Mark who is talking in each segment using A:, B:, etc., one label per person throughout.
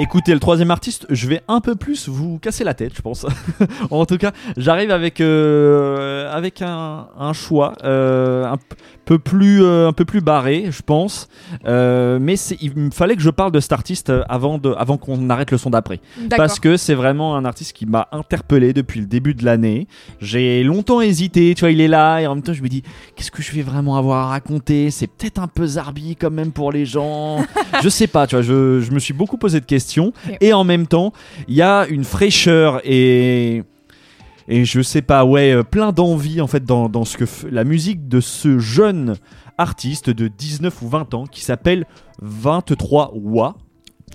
A: Écoutez, le troisième artiste, je vais un peu plus vous casser la tête, je pense. en tout cas, j'arrive avec, euh, avec un, un choix euh, un peu plus, euh, un peu plus barré, je pense. Mais il me fallait que je parle de cet artiste avant, de, avant qu'on arrête le son d'après. Parce que c'est vraiment un artiste qui m'a interpellé depuis le début de l'année. J'ai longtemps hésité, tu vois, il est là, et en même temps, je me dis, qu'est-ce que je vais vraiment avoir à raconter? C'est peut-être un peu zarbi quand même pour les gens. je sais pas, tu vois, je, je me suis beaucoup posé de questions. Et en même temps, il y a une fraîcheur et. Et je sais pas, ouais, euh, plein d'envie en fait dans, dans ce que la musique de ce jeune artiste de 19 ou 20 ans qui s'appelle 23 Wa.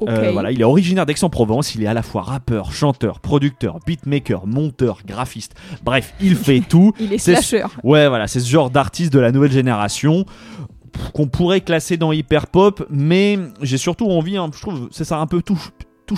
A: Euh, voilà, il est originaire d'Aix-en-Provence, il est à la fois rappeur, chanteur, producteur, beatmaker, monteur, graphiste. Bref, il fait tout.
B: Il est
A: C'est-
B: slasher.
A: Ouais, voilà, c'est ce genre d'artiste de la nouvelle génération qu'on pourrait classer dans hyper pop, mais j'ai surtout envie, hein, je trouve, c'est ça un peu touche,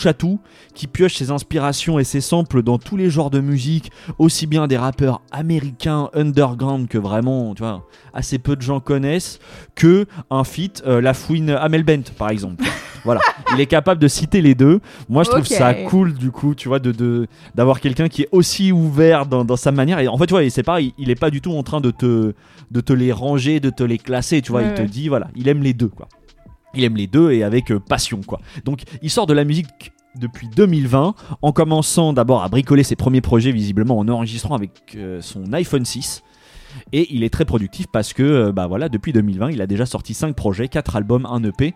A: à tout, qui pioche ses inspirations et ses samples dans tous les genres de musique, aussi bien des rappeurs américains underground que vraiment, tu vois, assez peu de gens connaissent, que un feat euh, La Fouine Amel Bent, par exemple. Voilà, il est capable de citer les deux. Moi, je trouve ça cool, du coup, tu vois, de, d'avoir quelqu'un qui est aussi ouvert dans, dans sa manière. Et en fait, tu vois, c'est pareil, il est pas du tout en train de te, de te les ranger, de te les classer, tu vois.
B: Ouais,
A: il te
B: ouais.
A: dit, voilà, il aime les deux, quoi. Il aime les deux et avec euh, passion, quoi. Donc, il sort de la musique depuis 2020, en commençant d'abord à bricoler ses premiers projets, visiblement en enregistrant avec euh, son iPhone 6. Et il est très productif parce que, euh, bah voilà, depuis 2020, il a déjà sorti 5 projets, 4 albums, 1 EP.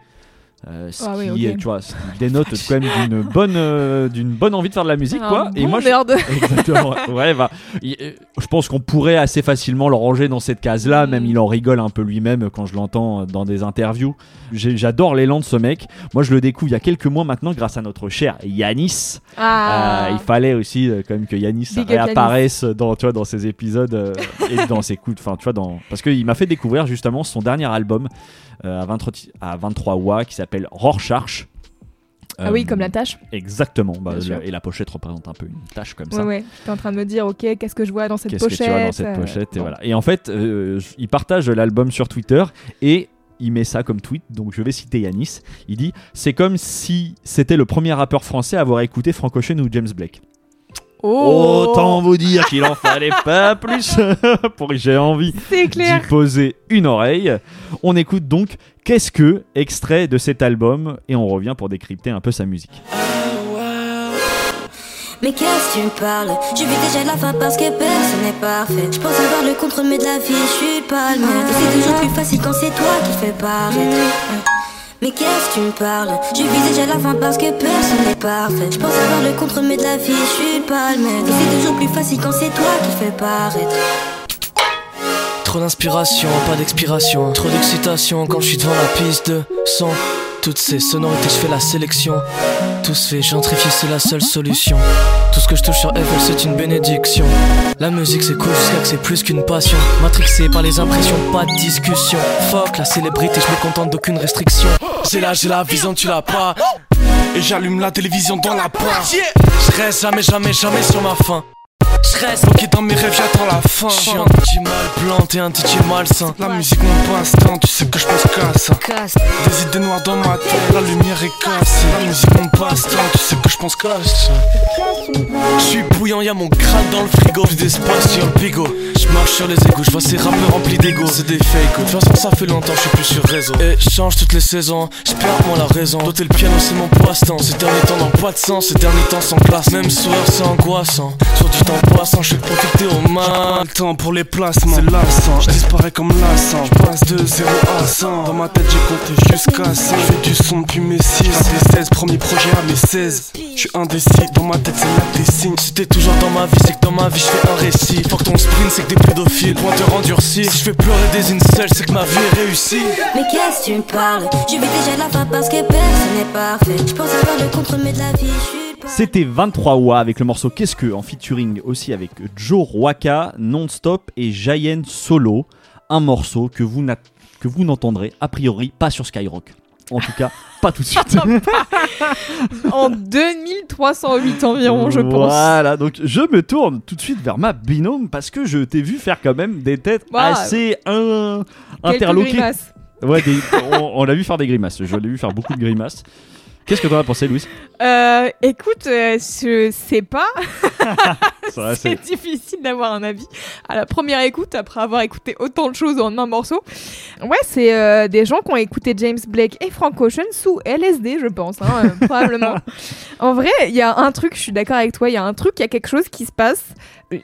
A: Euh, ce
B: Ah oui,
A: qui, tu vois, ce dénote quand même d'une bonne, euh, d'une bonne envie de faire de la musique, quoi.
B: Un
A: Et
B: bon
A: moi, je,
B: merde.
A: Exactement. Ouais, bah, euh, je pense qu'on pourrait assez facilement le ranger dans cette case-là. Même il en rigole un peu lui-même quand je l'entends dans des interviews. J'adore l'élan de ce mec. Moi, je le découvre il y a quelques mois maintenant grâce à notre cher Yanis.
B: Ah.
A: Il fallait aussi quand même que Yanis
B: Big
A: réapparaisse dans, tu vois, dans ses épisodes et dans ses coups. de- Enfin, tu vois, dans... parce qu'il m'a fait découvrir justement son dernier album à, 23, à 23 watts qui s'appelle Rorschach.
B: Ah oui,
A: Euh,
B: comme la tâche.
A: Exactement. Bah, le- et la pochette représente un peu une tâche comme
B: Ouais,
A: ça.
B: ouais. J'étais en train de me dire, ok, qu'est-ce que je vois dans cette
A: Qu'est-ce
B: pochette
A: que tu vois dans cette
B: euh,
A: pochette et
B: bon.
A: voilà. Et en fait, euh, il partage l'album sur Twitter et il met ça comme tweet. Donc je vais citer Yanis. Il dit c'est comme si c'était le premier rappeur français à avoir écouté Frank Ocean ou James Blake.
B: Oh,
A: Autant vous dire qu'il en fallait pas plus pour que j'ai envie d'y poser une oreille. On écoute donc Qu'est-ce que extrait de cet album et on revient pour décrypter un peu sa musique.
C: Mais qu'est-ce que tu me parles? Je vis déjà de la fin parce que personne n'est parfait. Je pense avoir le contre mais de la vie, je suis pas le c'est toujours plus facile quand c'est toi qui fais paraître. Mais qu'est-ce que tu me parles? Je vis déjà la fin parce que personne n'est parfait. Je pense avoir le contre mais de la vie, je suis pas le maître. C'est toujours plus facile quand c'est toi qui fais paraître.
D: Trop d'inspiration, pas d'expiration. Trop d'excitation quand je suis devant la piste de son. Toutes ces sonorités, je fais la sélection. Tout se fait gentrifier, c'est la seule solution. Tout ce que je touche sur FL, c'est une bénédiction. La musique, c'est cool jusqu'à que c'est plus qu'une passion. Matrixé par les impressions, pas de discussion. Fuck la célébrité, je me contente d'aucune restriction. J'ai la, j'ai la vision, tu l'as pas. Et j'allume la télévision dans la part. Je reste jamais, jamais, jamais sur ma faim. Je reste bloqué dans mes rêves, j'attends la fin. Je suis un DJ mal planté, un DJ malsain. La musique, mon passe-temps, tu sais que je pense qu'à ça. Des idées noires dans ma tête, la lumière est cassée. La musique, mon passe-temps, tu sais que je pense qu'à ça. Je suis bouillant, y'a mon crâne dans le frigo. Plus d'espace sur le bigot. Je marche sur les égouts, je vois ces rappeurs remplis d'ego. C'est des fake. De toute façon, ça fait longtemps, je suis plus sur réseau. Et je change toutes les saisons, je perds moi la raison. Doter le piano, c'est mon passe-temps. Ces derniers temps n'ont pas de sens, ces derniers temps sans classe. Même sourire, c'est angoissant. Sur du temps passant, je suis profiter au mal. Le temps pour les placements, c'est lassant. Je disparais comme lassant. Je passe de 0 à 100. Dans ma tête, j'ai compté jusqu'à 100. Je fais du son depuis mes 6. Des 16 premiers projets à mes 16. Je suis indécis, dans ma tête c'est là que t'es signes. Si t'es toujours dans ma vie, c'est que dans ma vie je fais un récit. Faut que ton sprint, c'est que des pédophiles. Pointeur endurci. Si je fais pleurer des incels, c'est que ma vie est réussie.
C: Mais qu'est-ce que tu me parles? Je vis déjà la fin parce que personne n'est parfait. Je pense avoir le contre mais de la vie, je suis pas.
A: C'était 23 Wa avec le morceau Qu'est-ce que en featuring aussi avec Joe Waka, Non-Stop et Jayen Solo. Un morceau que vous n'a- que vous n'entendrez a priori pas sur Skyrock. En tout cas, pas tout de suite.
B: En 2308 environ, je pense.
A: Voilà, donc je me tourne tout de suite vers ma binôme parce que je t'ai vu faire quand même des têtes
B: Bah,
A: assez un, interloquées. Ouais, des- on, on l'a vu faire des grimaces. Je l'ai vu faire beaucoup de grimaces. Qu'est-ce que t'en as pensé, Louis
B: Euh, écoute, euh, je sais pas.
A: C'est
B: difficile d'avoir un avis à la première écoute après avoir écouté autant de choses en un morceau. Ouais, c'est euh, des gens qui ont écouté James Blake et Frank Ocean sous LSD, je pense, hein, euh, probablement. En vrai, il y a un truc, je suis d'accord avec toi, il y a un truc, il y a quelque chose qui se passe.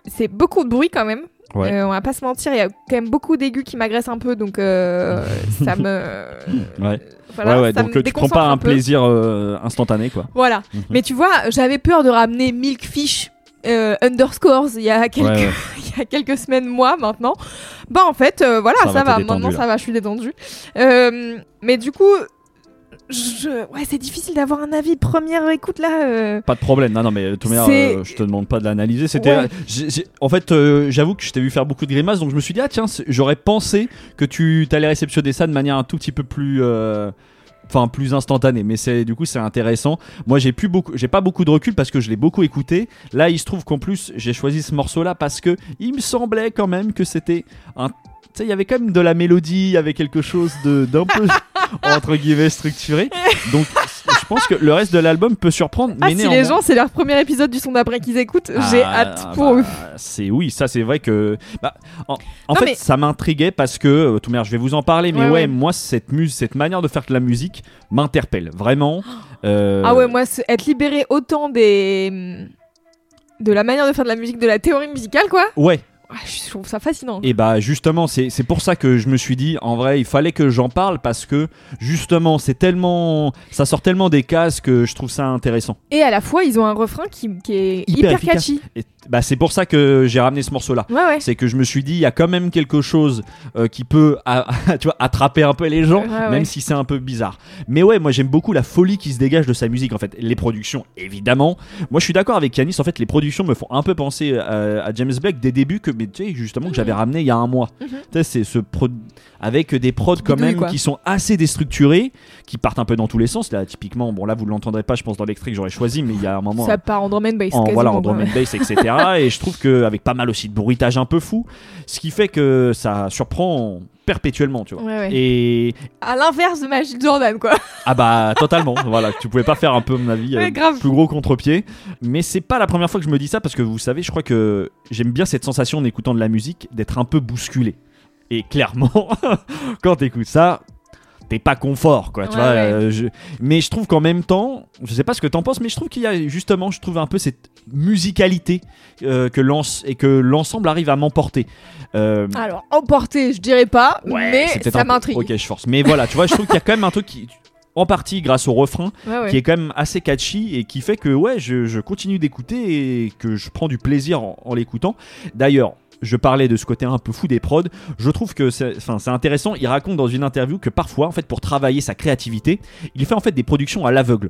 B: C'est beaucoup de bruit quand même.
A: Ouais.
B: Euh, on va pas se mentir, il y a quand même beaucoup d'aigus qui m'agressent un peu, donc euh, ça me.
A: Ouais.
B: Voilà,
A: ouais, ouais,
B: ça
A: donc
B: me
A: euh, tu prends pas un plaisir euh, instantané, quoi.
B: Voilà.
A: Mhm.
B: Mais tu vois, j'avais peur de ramener Milkfish euh, underscores il y a quelques,
A: Ouais,
B: il y a quelques semaines, mois maintenant. Bah en fait, euh, voilà,
A: Ça
B: ça,
A: va,
B: Maintenant, ça va, je suis détendue. Euh, mais du coup, je... ouais, c'est difficile d'avoir un avis. Première écoute là. euh,
A: Pas de problème. Non, non, mais de toute manière,
B: C'est-
A: euh, je te demande pas de l'analyser. C'était,
B: Ouais.
A: j'ai- en fait, euh, j'avoue que je t'ai vu faire beaucoup de grimaces, donc je me suis dit ah tiens, j'aurais pensé que tu t'allais réceptionner ça de manière un tout petit peu plus. euh, Enfin, plus instantanée, mais c'est du coup c'est intéressant. Moi, j'ai plus beaucoup, j'ai pas beaucoup de recul parce que je l'ai beaucoup écouté. Là, il se trouve qu'en plus, j'ai choisi ce morceau-là parce que il me semblait quand même que c'était un, tu sais, il y avait quand même de la mélodie, il y avait quelque chose de d'un peu entre guillemets structuré. Donc, je pense que le reste de l'album peut surprendre.
B: Ah,
A: mais
B: si
A: néanmoins-
B: les gens, c'est leur premier épisode du son d'après qu'ils écoutent, j'ai
A: ah,
B: hâte pour
A: bah,
B: eux.
A: C'est oui, ça c'est vrai que bah, en, en
B: Non,
A: fait
B: mais-
A: ça m'intriguait parce que euh, tout je vais vous en parler mais
B: Ouais,
A: ouais,
B: ouais.
A: moi cette mus cette manière de faire de la musique m'interpelle vraiment. Euh,
B: Ah ouais, moi, être libéré autant des. de la manière de faire de la musique, de la théorie musicale, quoi.
A: Ouais,
B: Je trouve ça fascinant.
A: et bah justement c'est c'est pour ça que je me suis dit en vrai il fallait que j'en parle parce que justement c'est tellement ça sort tellement des cases que je trouve ça intéressant.
B: Et à la fois, ils ont un refrain qui, qui est
A: Hyper
B: catchy.
A: Et bah c'est pour ça que j'ai ramené ce morceau là.
B: Ouais, ouais.
A: c'est que je me suis dit il y a quand même quelque chose euh, qui peut ah, tu vois attraper un peu les gens
B: Ouais,
A: même si c'est un peu bizarre mais ouais moi j'aime beaucoup la folie qui se dégage de sa musique en fait les productions évidemment moi je suis d'accord avec Yanis en fait les productions me font un peu penser euh, à James Blake des débuts que mais tu sais justement que j'avais ramené il y a un mois
B: Mhm.
A: tu sais c'est ce pro avec des prods quand
B: Bidouille,
A: même
B: quoi.
A: qui sont assez déstructurés qui partent un peu dans tous les sens là typiquement bon là vous l'entendrez pas je pense dans l'extrait que j'aurais choisi mais il y a un moment
B: Ça part en drum and bass.
A: en, voilà, en drum and bass, etc. et je trouve qu'avec pas mal aussi de bruitage un peu fou, ce qui fait que ça surprend perpétuellement, tu vois.
B: Ouais, ouais.
A: Et
B: À l'inverse de Magic Jordan, quoi.
A: ah bah totalement, voilà, tu pouvais pas faire un peu à mon avis
B: Ouais,
A: euh,
B: grave.
A: plus gros contre-pied, mais c'est pas la première fois que je me dis ça parce que vous savez, je crois que j'aime bien cette sensation en écoutant de la musique d'être un peu bousculé. Et clairement, quand t'écoutes ça, t'es pas confort, quoi. Tu
B: Ouais,
A: vois,
B: ouais.
A: euh, je- Mais je trouve qu'en même temps, je sais pas ce que t'en penses, mais je trouve qu'il y a justement, je trouve un peu cette musicalité euh, que l'ense- et que l'ensemble arrive à m'emporter. Euh,
B: Alors, emporté, je dirais pas,
A: ouais,
B: mais ça m'intrigue.
A: Ok, je force. Mais voilà, tu vois, je trouve qu'il y a quand même un truc qui, en partie grâce au refrain, qui est quand même assez catchy et qui fait que ouais, je, je continue d'écouter et que je prends du plaisir en, en l'écoutant. D'ailleurs, je parlais de ce côté un peu fou des prods. Je trouve que c'est, enfin, c'est intéressant. Il raconte dans une interview que parfois, en fait, pour travailler sa créativité, il fait en fait des productions à l'aveugle.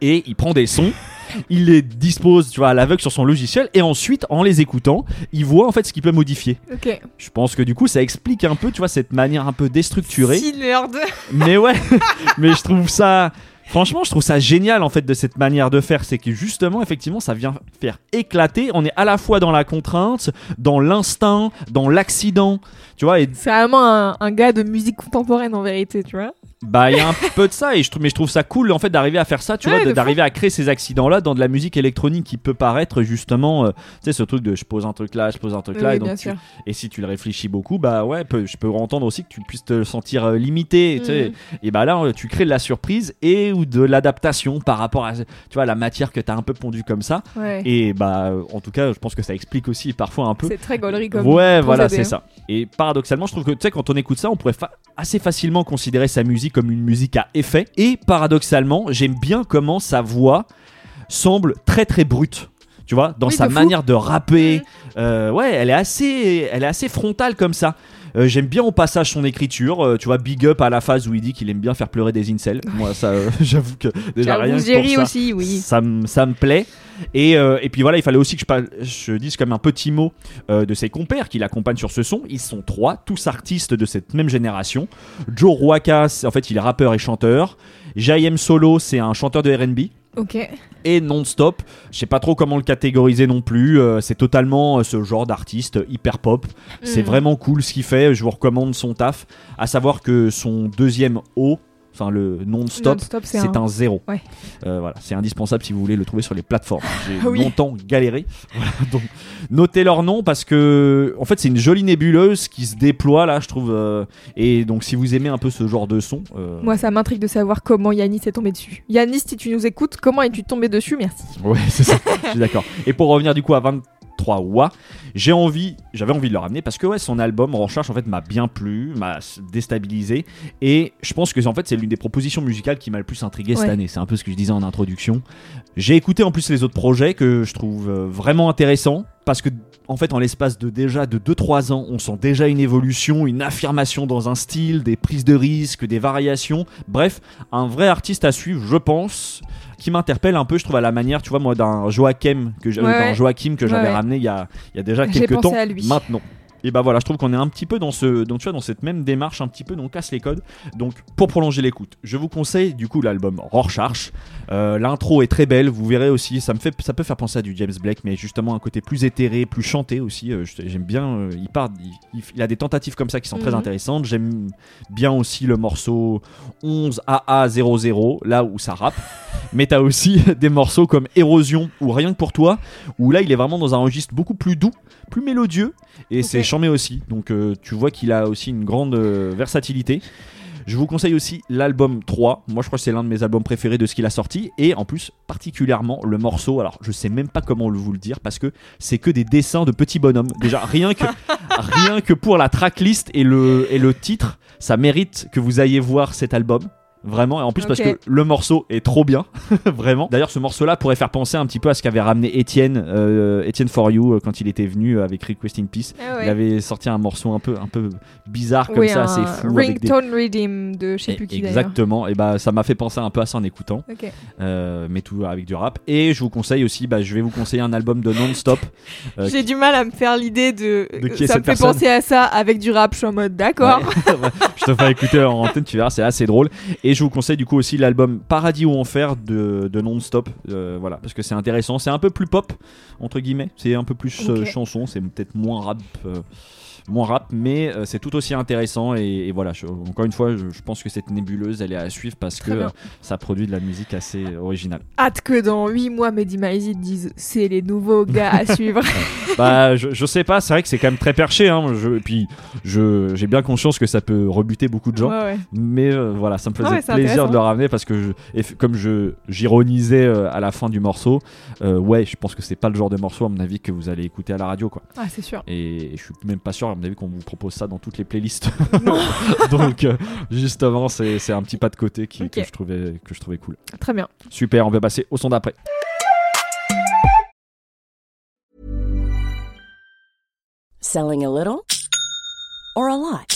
A: Et il prend des sons, il les dispose, tu vois, à l'aveugle sur son logiciel, et ensuite, en les écoutant, il voit en fait ce qu'il peut modifier.
B: Ok.
A: Je pense que du coup, ça explique un peu, tu vois, cette manière un peu déstructurée.
B: Si nerd.
A: Mais ouais, mais je trouve ça. Franchement, je trouve ça génial en fait de cette manière de faire. C'est que justement, effectivement, ça vient faire éclater. On est à la fois dans la contrainte, dans l'instinct, dans l'accident. Tu vois,
B: C'est vraiment un, un gars de musique contemporaine en vérité, tu vois.
A: Bah, il y a un peu de ça. Et je trouve, mais je trouve ça cool en fait d'arriver à faire ça. Tu
B: Ouais,
A: vois, d'arriver à créer ces accidents-là dans de la musique électronique qui peut paraître justement, euh, tu sais, ce truc de je pose un truc là, je pose un truc là. Et donc tu- et si tu le réfléchis beaucoup, bah ouais, peu- je peux entendre aussi que tu puisses te sentir euh, limité. tu sais.
B: Mhm.
A: Et bah là, euh, tu crées de la surprise et ou de l'adaptation par rapport à tu vois, la matière que tu as un peu pondue comme ça.
B: Ouais.
A: Et bah, en tout cas, je pense que ça explique aussi parfois un peu.
B: C'est très gaulerie comme.
A: Ouais, voilà, c'est
B: hein.
A: ça. Et paradoxalement, je trouve que tu sais, quand on écoute ça, on pourrait fa- assez facilement considérer sa musique comme une musique à effet. Et paradoxalement, j'aime bien comment sa voix semble très très brute. Tu vois, dans
B: Oui,
A: sa
B: de
A: manière de rapper.
B: Mhm.
A: Euh, ouais, elle est assez, elle est assez frontale comme ça. Euh, J'aime bien au passage son écriture. Euh, tu vois, big up à la phase où il dit qu'il aime bien faire pleurer des incels. Moi, ça, euh, j'avoue que déjà rien que pour ça,
B: aussi, oui.
A: ça, me- ça me plaît. Et, et puis voilà, il fallait aussi que je, parle- je dise comme un petit mot de ses compères qui l'accompagnent sur ce son. Ils sont trois, tous artistes de cette même génération. Joe Ruaka, c'est- en fait, il est rappeur et chanteur. J.M. Solo, c'est un chanteur de RB.
B: Ok.
A: Et non-stop, je sais pas trop comment le catégoriser non plus. euh, c'est totalement euh, ce genre d'artiste hyper pop. C'est
B: Mm.
A: vraiment cool ce qu'il fait. Je vous recommande son taf. À savoir que son deuxième O, enfin le non-stop,
B: c'est
A: c'est
B: un-
A: un... zéro.
B: Ouais.
A: Euh, voilà, c'est indispensable si vous voulez le trouver sur les plateformes. J'ai
B: Oui.
A: longtemps galéré. Voilà, donc notez leur nom parce que en fait c'est une jolie nébuleuse qui se déploie là, je trouve. euh, et donc si vous aimez un peu ce genre de son, euh,
B: Moi, ça m'intrigue de savoir comment Yanis est tombé dessus. Yanis, si tu nous écoutes, comment es-tu tombé dessus? Merci.
A: Ouais, c'est ça. je suis d'accord. Et pour revenir du coup à 23 Wa, j'ai envie, j'avais envie de le ramener parce que ouais, son album Recharge en fait m'a bien plu, m'a déstabilisé et je pense que en fait c'est l'une des propositions musicales qui m'a le plus intrigué cette année. C'est un peu ce que je disais en introduction. J'ai écouté en plus les autres projets que je trouve euh, vraiment intéressants parce que en fait en l'espace de déjà de 2-3 ans, on sent déjà une évolution, une affirmation dans un style, des prises de risques, des variations. Bref, un vrai artiste à suivre, je pense qui m'interpelle un peu, je trouve, à la manière, tu vois, moi, d'un Joachim que
B: Ouais.
A: Joachim
B: Ouais,
A: j'avais
B: ouais.
A: ramené il y a, il y a déjà quelques temps.
B: à lui.
A: Maintenant. Et bah voilà, je trouve qu'on est un petit peu dans ce, donc tu vois, dans cette même démarche, un petit peu, donc on casse les codes. Donc pour prolonger l'écoute, je vous conseille du coup l'album Rorschach. Euh, L'intro est très belle, vous verrez aussi, ça me fait, ça peut faire penser à du James Blake, mais justement un côté plus éthéré, plus chanté aussi. euh, J'aime bien, euh, il part, il, il- il a des tentatives comme ça qui sont très
B: Mhm.
A: intéressantes. J'aime bien aussi le morceau 11 AA00, là où ça rappe. mais t'as aussi des morceaux comme Érosion ou Rien que pour toi, où là il est vraiment dans un registre beaucoup plus doux, plus mélodieux, et c'est
B: Ok.
A: charmé aussi. Donc euh, tu vois qu'il a aussi une grande euh, versatilité. Je vous conseille aussi l'album 3. Moi, je crois que c'est l'un de mes albums préférés de ce qu'il a sorti. Et en plus, particulièrement le morceau. Alors, je sais même pas comment vous le dire parce que c'est que des dessins de petits bonhommes. Déjà, rien que, rien que pour la tracklist et le, et le titre, ça mérite que vous ayez voir cet album. Vraiment, et en plus parce que le morceau est trop bien, vraiment. D'ailleurs, ce morceau-là pourrait faire penser un petit peu à ce qu'avait ramené Étienne, euh, Étienne For You, euh, quand il était venu avec Request in Peace.
B: Ah ouais.
A: Il avait sorti un morceau un peu, un peu bizarre comme
B: Oui,
A: ça, assez fou. avec des-
B: Ringtone Redeem de je sais plus qui.
A: Exactement, et bah ça m'a fait penser un peu à ça en écoutant, euh, mais tout avec du rap. Et je vous conseille aussi, bah, je vais vous conseiller un album de Non-Stop. euh,
B: J'ai du mal à me faire l'idée de.
A: De qui est
B: ça
A: cette
B: me fait penser à ça avec du rap. Je suis en mode d'accord.
A: Ouais. je te fais écouter en antenne, tu verras, c'est assez drôle. Et je vous conseille du coup aussi l'album Paradis ou Enfer de, de Non-Stop, euh, voilà, parce que c'est intéressant. C'est un peu plus pop, entre guillemets, c'est un peu plus euh, chanson, c'est peut-être moins rap. Moins rap, mais euh, c'est tout aussi intéressant et, et voilà. je- encore une fois, je, je pense que cette nébuleuse, elle est à suivre parce
B: Très
A: que euh, ça produit de la musique assez originale.
B: Hâte que dans 8 mois, Mehdi Maizi dise c'est les nouveaux gars à suivre.
A: bah, je, je sais pas, c'est vrai que c'est quand même très perché. Hein, je, et puis, je, j'ai bien conscience que ça peut rebuter beaucoup de gens.
B: Ouais, ouais.
A: Mais euh, voilà, ça me faisait
B: Ah ouais,
A: plaisir de le ramener parce que, et comme je j'ironisais euh, à la fin du morceau, ouais, je pense que c'est pas le genre de morceau, à mon avis, que vous allez écouter à la radio, quoi.
B: Ah, c'est sûr.
A: Et je suis même pas sûr, à mon avis, qu'on vous propose ça dans toutes les playlists. Donc, euh, justement, c'est c'est un petit pas de côté qui, que, je trouvais, que je trouvais cool.
B: Très bien.
A: Super, on va passer au son d'après.
E: Selling a little or a lot?